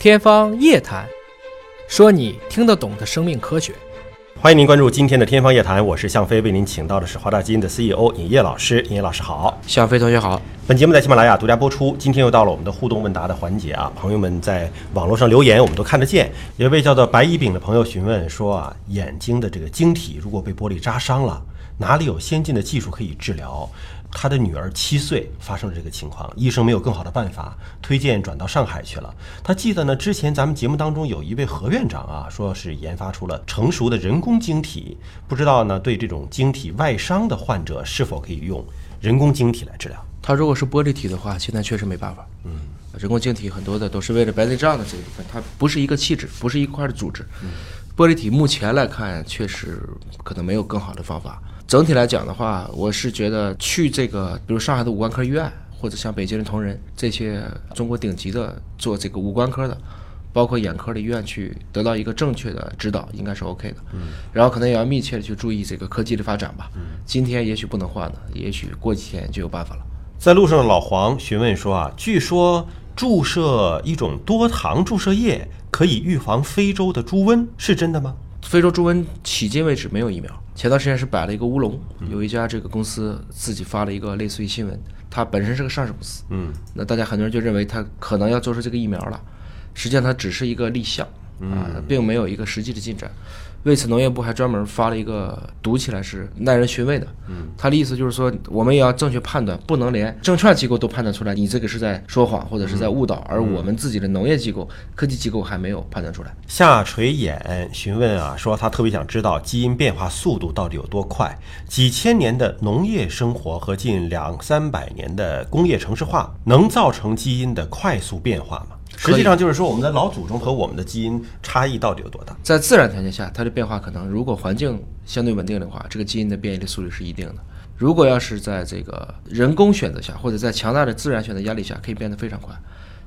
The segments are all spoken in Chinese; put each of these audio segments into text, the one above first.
天方夜谭，说你听得懂的生命科学。欢迎您关注今天的《天方夜谭》，我是向飞，为您请到的是华大基因的 CEO 尹烨老师。尹烨老师好，向飞同学好。本节目在喜马拉雅独家播出。今天又到了我们的互动问答的环节啊，朋友们在网络上留言，我们都看得见。有一位叫做白一丙的朋友询问说啊，眼睛的这个晶体如果被玻璃扎伤了，哪里有先进的技术可以治疗？他的女儿七岁发生了这个情况，医生没有更好的办法，推荐转到上海去了。他记得呢，之前咱们节目当中有一位何院长啊，说是研发出了成熟的人工晶体，不知道呢对这种晶体外伤的患者是否可以用人工晶体来治疗？他如果是玻璃体的话，现在确实没办法。嗯，人工晶体很多的都是为了白内障的这一部分，它不是一个气质，不是一块的组织。玻璃体目前来看，确实可能没有更好的方法。整体来讲的话，我是觉得去这个，比如上海的五官科医院，或者像北京的同仁这些中国顶级的做这个五官科的，包括眼科的医院去得到一个正确的指导，应该是 OK 的。嗯。然后可能也要密切的去注意这个科技的发展吧。嗯。今天也许不能换了，也许过几天就有办法了。在路上的老黄询问说啊，据说注射一种多糖注射液可以预防非洲的猪瘟，是真的吗？非洲猪瘟迄今为止没有疫苗。前段时间是摆了一个乌龙，有一家这个公司自己发了一个类似于新闻，它本身是个上市公司，嗯，那大家很多人就认为它可能要做出这个疫苗了，实际上它只是一个立项，啊，并没有一个实际的进展。为此，农业部还专门发了一个读起来是耐人寻味的。嗯，他的意思就是说，我们也要正确判断，不能连证券机构都判断出来你这个是在说谎或者是在误导，而我们自己的农业机构、科技机构还没有判断出来。下垂眼询问啊，说他特别想知道基因变化速度到底有多快？几千年的农业生活和近两三百年的工业城市化，能造成基因的快速变化吗？实际上就是说，我们的老祖宗和我们的基因差异到底有多大？在自然条件下，它的变化可能，如果环境相对稳定的话，这个基因的变异的速率是一定的。如果要是在这个人工选择下，或者在强大的自然选择压力下，可以变得非常快。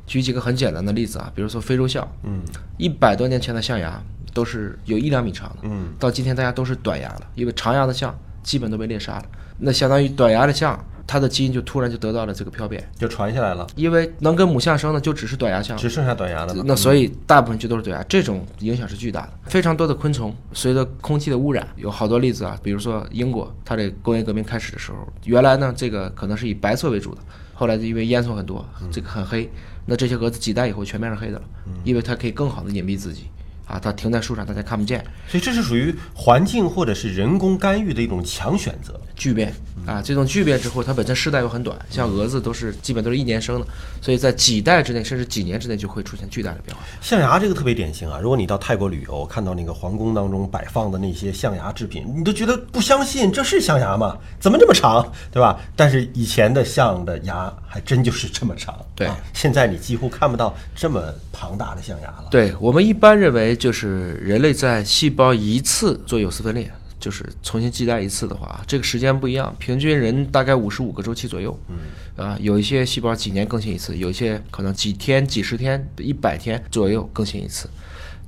举几个很简单的例子啊，比如说非洲象，嗯，一百多年前的象牙都是有一两米长的，嗯，到今天大家都是短牙了，因为长牙的象基本都被猎杀了，那相当于短牙的象。它的基因就突然就得到了这个漂变，就传下来了。因为能跟母象生的就只是短牙象，只剩下短牙了。那所以大部分就都是短牙，这种影响是巨大的。非常多的昆虫随着空气的污染，有好多例子啊，比如说英国，它这工业革命开始的时候，原来呢这个可能是以白色为主的，后来就因为烟囱很多，这个很黑，那这些蛾子几代以后全变成黑的了，因为它可以更好的隐蔽自己。啊，它停在树上，大家看不见，所以这是属于环境或者是人工干预的一种强选择巨变啊。这种巨变之后，它本身世代又很短，像蛾子都是基本都是一年生的，所以在几代之内，甚至几年之内就会出现巨大的变化。象牙这个特别典型啊，如果你到泰国旅游，看到那个皇宫当中摆放的那些象牙制品，你都觉得不相信这是象牙吗？怎么这么长，对吧？但是以前的象的牙还真就是这么长，对。现在你几乎看不到这么庞大的象牙了。对我们一般认为。就是人类在细胞一次做有丝分裂，就是重新继代一次的话，这个时间不一样，平均人大概五十五个周期左右。嗯，啊，有一些细胞几年更新一次，有一些可能几天、几十天、一百天左右更新一次。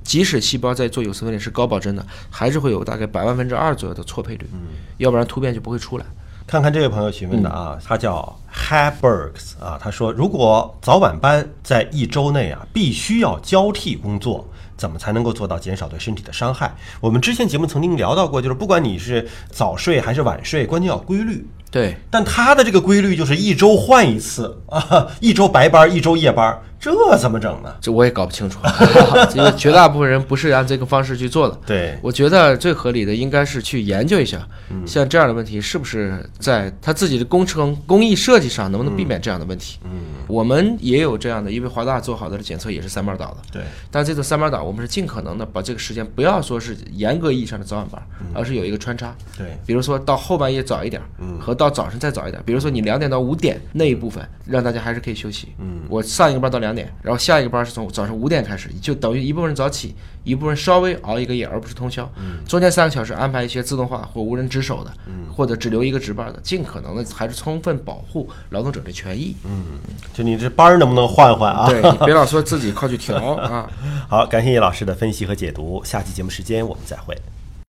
即使细胞在做有丝分裂是高保真的，还是会有大概百万分之二左右的错配率。嗯，要不然突变就不会出来。看看这位朋友询问的啊，他叫 Habergs 啊，他说如果早晚班在一周内啊必须要交替工作。怎么才能够做到减少对身体的伤害？我们之前节目曾经聊到过，就是不管你是早睡还是晚睡，关键要规律。对，但他的这个规律就是一周换一次啊，一周白班，一周夜班。这怎么整呢？这我也搞不清楚，因为绝大部分人不是按这个方式去做的。对，我觉得最合理的应该是去研究一下，像这样的问题是不是在他自己的工程工艺设计上能不能避免这样的问题？嗯，我们也有这样的，因为华大做好的检测也是三班倒的。对，但这个三班倒，我们是尽可能的把这个时间不要说是严格意义上的早晚班，而是有一个穿插。对，比如说到后半夜早一点，和到早晨再早一点。比如说你两点到五点那一部分，让大家还是可以休息。嗯，我上一个班到两。点，然后下一个班是从早上五点开始，就等于一部分人早起，一部分人稍微熬一个夜，而不是通宵。嗯，中间三个小时安排一些自动化或无人值守的，嗯，或者只留一个值班的，尽可能的还是充分保护劳动者的权益。嗯，就你这班能不能换换啊？对，别老说自己靠去调 啊。好，感谢叶老师的分析和解读，下期节目时间我们再会。